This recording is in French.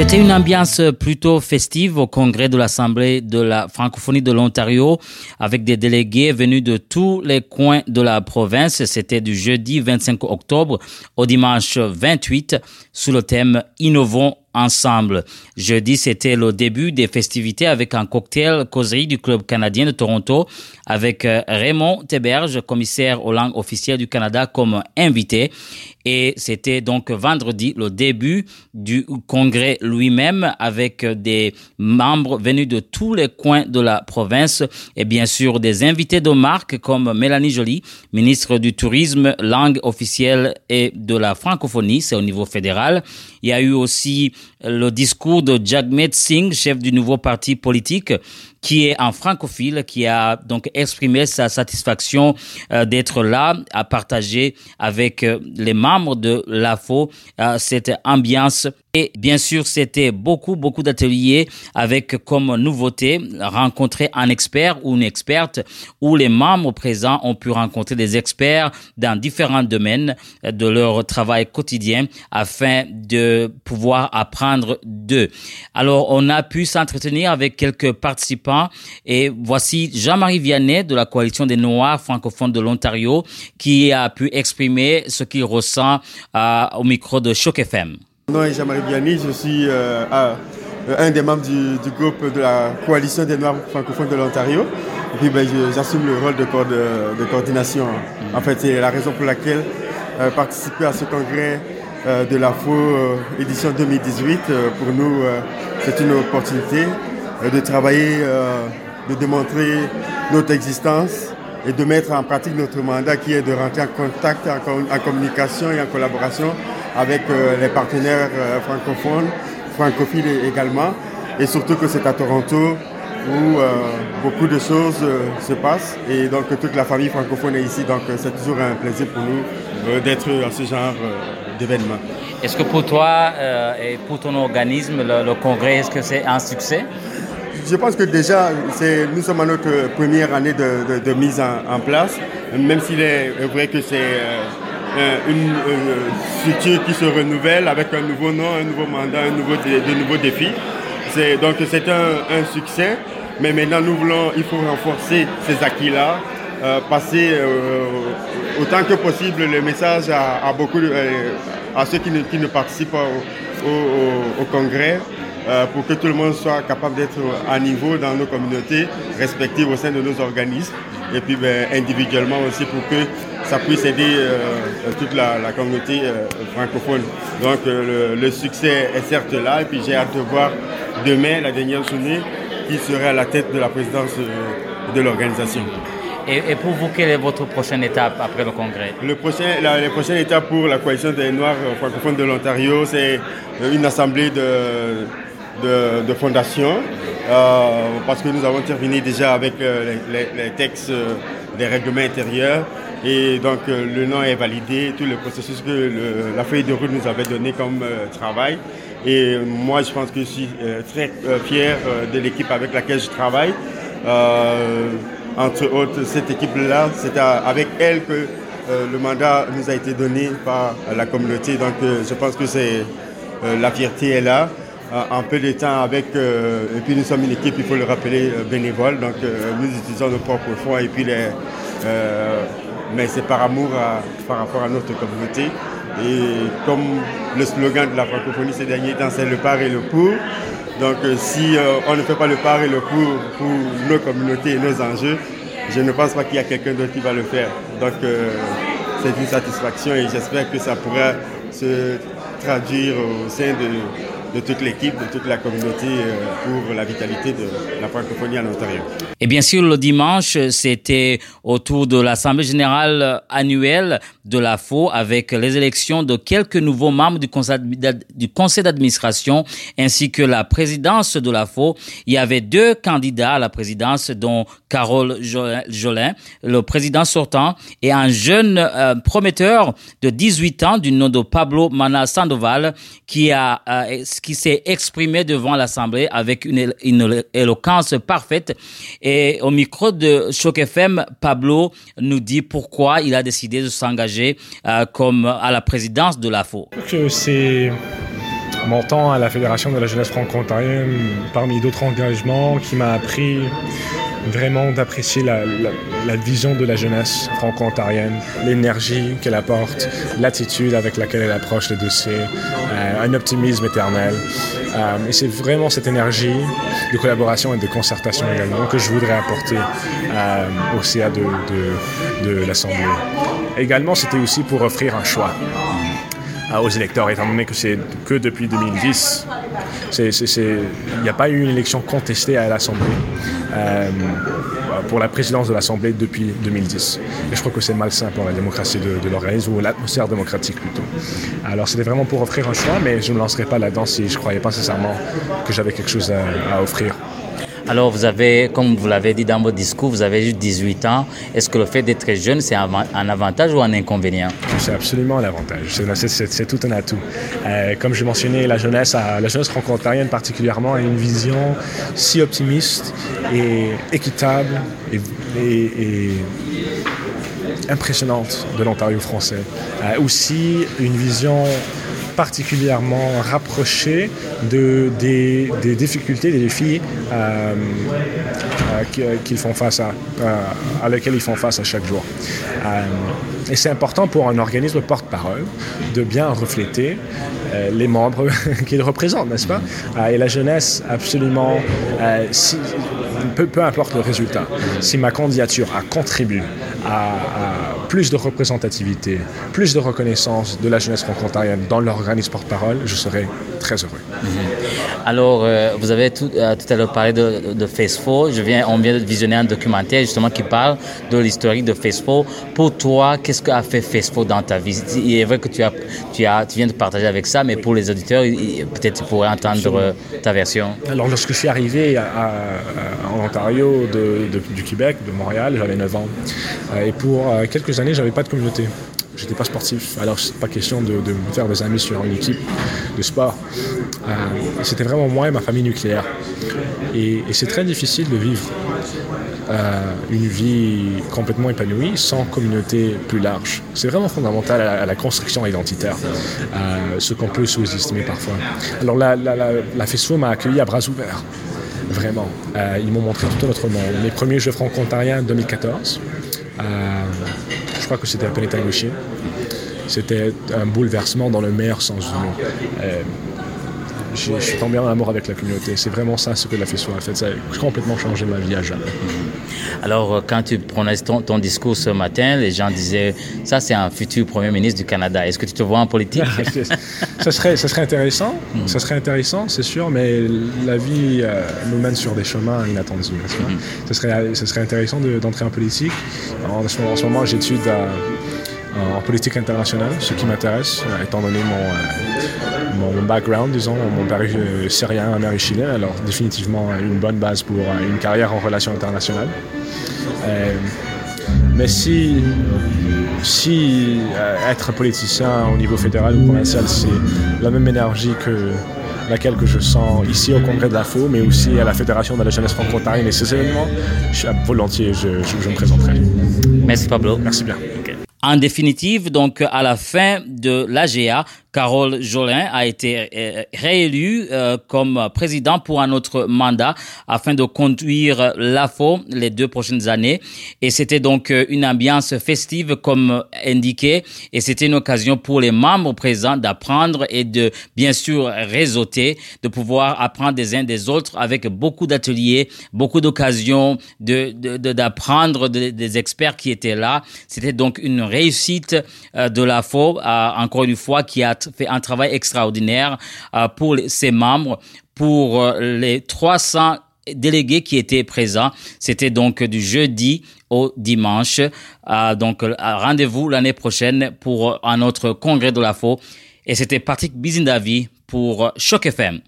C'était une ambiance plutôt festive au congrès de l'Assemblée de la francophonie de l'Ontario avec des délégués venus de tous les coins de la province. C'était du jeudi 25 octobre au dimanche 28 sous le thème Innovons ensemble. Jeudi, c'était le début des festivités avec un cocktail causerie du Club canadien de Toronto avec euh, Raymond Teberge, commissaire aux langues officielles du Canada, comme invité. Et c'était donc vendredi le début du congrès lui-même avec des membres venus de tous les coins de la province et bien sûr des invités de marque comme Mélanie Joly, ministre du Tourisme, langue officielle et de la francophonie, c'est au niveau fédéral. Il y a eu aussi le discours de Jagmeet Singh, chef du nouveau parti politique, qui est un francophile, qui a donc exprimé sa satisfaction euh, d'être là, à partager avec euh, les membres de l'AFO euh, cette ambiance et bien sûr, c'était beaucoup, beaucoup d'ateliers avec comme nouveauté rencontrer un expert ou une experte où les membres présents ont pu rencontrer des experts dans différents domaines de leur travail quotidien afin de pouvoir apprendre d'eux. Alors, on a pu s'entretenir avec quelques participants et voici Jean-Marie Vianney de la coalition des Noirs francophones de l'Ontario qui a pu exprimer ce qu'il ressent euh, au micro de Choc FM. Mon nom est Jean-Marie Biani, je suis euh, un des membres du, groupe de la coalition des Noirs francophones de l'Ontario. Et puis ben, j'assume le rôle de, de, coordination. En fait, c'est la raison pour laquelle euh, participer à ce congrès euh, de la FO édition 2018, pour nous, c'est une opportunité de travailler, de démontrer notre existence et de mettre en pratique notre mandat qui est de rentrer en contact, en communication et en collaboration avec euh, les partenaires euh, francophones, francophiles également. Et surtout que c'est à Toronto où euh, beaucoup de choses se passent et donc toute la famille francophone est ici. Donc c'est toujours un plaisir pour nous d'être à ce genre d'événement. Est-ce que pour toi et pour ton organisme, le, congrès, est-ce que c'est un succès? Je pense que déjà, nous sommes à notre première année de, mise en, place, même s'il est vrai que c'est euh, une structure qui se renouvelle avec un nouveau nom, un nouveau mandat, un nouveau de, nouveaux défis. Donc c'est un, succès, mais maintenant nous voulons, il faut renforcer ces acquis-là, euh, passer euh, autant que possible le message à, beaucoup, à ceux qui ne, participent pas au, congrès. Pour que tout le monde soit capable d'être à niveau dans nos communautés respectives au sein de nos organismes et puis ben, individuellement aussi pour que ça puisse aider euh, toute la, communauté euh, francophone. Donc euh, le, succès est certes là et puis j'ai hâte de voir demain la dernière journée qui serait à la tête de la présidence de l'organisation. Et, pour vous, quelle est votre prochaine étape après le congrès? Le prochain, la, prochaine étape pour la coalition des Noirs francophones de l'Ontario, c'est une assemblée de, de, fondation, parce que nous avons terminé déjà avec les, les textes des règlements intérieurs. Et donc euh, le nom est validé, tout le processus que la feuille de route nous avait donné comme euh, travail. Et moi, je pense que je suis euh, très fier de l'équipe avec laquelle je travaille. entre autres, cette équipe-là, c'est avec elle que le mandat nous a été donné par la communauté. Donc je pense que c'est la fierté est là. En peu de temps avec, et puis nous sommes une équipe, il faut le rappeler, bénévole. Donc nous utilisons nos propres fonds et puis mais c'est par amour par rapport à notre communauté. Et comme le slogan de la francophonie ces derniers temps, c'est le par et le pour. Donc euh, si euh, on ne fait pas le par et le pour pour nos communautés et nos enjeux, je ne pense pas qu'il y a quelqu'un d'autre qui va le faire. Donc euh, c'est une satisfaction et j'espère que ça pourra se traduire au sein de de toute l'équipe, de toute la communauté euh, pour la vitalité de la francophonie en Ontario. Et bien sûr, le dimanche, c'était autour de l'Assemblée générale annuelle de la FO avec les élections de quelques nouveaux membres du conseil d'administration ainsi que la présidence de la FO. Il y avait deux candidats à la présidence, dont Carole Jolin, le président sortant, et un jeune euh, prometteur de 18 ans du nom de Pablo Mana Sandoval qui a euh, qui s'est exprimé devant l'Assemblée avec une, éloquence parfaite. Et au micro de Choc FM, Pablo nous dit pourquoi il a décidé de s'engager euh, comme à la présidence de l'AFO. C'est mon temps à la Fédération de la jeunesse franco-ontarienne, parmi d'autres engagements, qui m'a appris vraiment d'apprécier la, vision de la jeunesse franco-ontarienne, l'énergie qu'elle apporte, l'attitude avec laquelle elle approche les dossiers, euh, un optimisme éternel. Euh, et c'est vraiment cette énergie de collaboration et de concertation également que je voudrais apporter euh, au CA de, de l'Assemblée. Également, c'était aussi pour offrir un choix aux électeurs, étant donné que c'est que depuis 2010. Il n'y a pas eu une élection contestée à l'Assemblée euh, pour la présidence de l'Assemblée depuis 2010. Et je crois que c'est malsain pour la démocratie de, l'organisme, ou l'atmosphère démocratique plutôt. Alors c'était vraiment pour offrir un choix, mais je ne lancerai pas là-dedans si je ne croyais pas sincèrement que j'avais quelque chose à offrir. Alors, vous avez, comme vous l'avez dit dans votre discours, vous avez juste 18 ans. Est-ce que le fait d'être jeune, c'est un avantage ou un inconvénient? C'est absolument un avantage. C'est tout un atout. Euh, comme je mentionnais, la jeunesse, la jeunesse franco-ontarienne particulièrement, a une vision si optimiste et équitable et, impressionnante de l'Ontario français. Euh, aussi une vision particulièrement rapproché de, des, difficultés, des défis euh, euh, qu'ils font face à, euh, à lesquels ils font face à chaque jour. et c'est important pour un organisme porte-parole de bien refléter les membres qu'il représente, n'est-ce pas? Et la jeunesse, absolument, si, peu, peu, importe le résultat, si ma candidature a contribué à, plus de représentativité, plus de reconnaissance de la jeunesse franco-ontarienne dans l'organisme porte-parole, je serai très heureux. Mhm. Alors, euh, vous avez tout, euh, tout, à l'heure parlé de, de FaceFo. Je viens, on vient de visionner un documentaire justement qui parle de l'historique de FaceFo. Pour toi, qu'est-ce qu'a fait FaceFo dans ta vie? Il est vrai que tu, as, tu, as, tu viens de partager avec ça, mais pour les auditeurs, peut-être tu pourrais entendre euh, ta version. Alors, lorsque je suis arrivé à, en Ontario de, du Québec, de Montréal, j'avais 9 ans. et pour quelques années, j'avais pas de communauté. J'étais pas sportif, alors c'est pas question de, de, faire des amis sur une équipe de sport. Euh, c'était vraiment moi et ma famille nucléaire. Et, c'est très difficile de vivre euh, une vie complètement épanouie sans communauté plus large. C'est vraiment fondamental à, la construction identitaire, euh, ce qu'on peut sous-estimer parfois. Alors la, la, FESFO m'a accueilli à bras ouverts, vraiment. ils m'ont montré tout autre monde. Mes premiers Jeux franco-ontariens en 2014 crois que c'était à Penetangushin. C'était un bouleversement dans le meilleur sens du mot. Je suis tombé en amour avec la communauté. C'est vraiment ça ce que la FESO a fait. Ça a complètement changé ma vie à jamais. Alors, euh, quand tu prenais ton, discours ce matin, les gens disaient ça, c'est un futur Premier ministre du Canada. Est-ce que tu te vois en politique? Ça, serait, ça serait intéressant. Hmm. Ça serait intéressant, c'est sûr, mais la vie euh, nous mène sur des chemins inattendus. Mm ça, serait, ça serait intéressant d'entrer en politique. En, en ce moment, j'étude en politique internationale, ce qui m'intéresse, euh, étant donné mon, mon, background, disons, mon père est syrien, ma mère est chilien, alors définitivement une bonne base pour une carrière en relations internationales. Euh, mais si, si euh, être politicien au niveau fédéral ou provincial, c'est la même énergie que laquelle que je sens ici au Congrès de la FO, mais aussi à la Fédération de la jeunesse franco-ontarienne et ces événements, je, volontiers, je, je, me présenterai. Merci Pablo. Merci bien. En définitive, donc à la fin de l'AGA, Carole Jolin a été euh, réélue euh, comme président pour un autre mandat afin de conduire l'AFO les deux prochaines années. Et c'était donc euh, une ambiance festive comme indiqué. Et c'était une occasion pour les membres présents d'apprendre et de bien sûr réseauter, de pouvoir apprendre des uns des autres avec beaucoup d'ateliers, beaucoup d'occasions de, d'apprendre des experts qui étaient là. C'était donc une réussite de l'AFO, encore une fois, qui a fait un travail extraordinaire euh, pour ses membres, pour euh, les 300 délégués qui étaient présents. C'était donc du jeudi au dimanche. Euh, donc rendez-vous l'année prochaine pour un autre congrès de la FO. Et c'était Patrick Bizindavi pour Choc FM.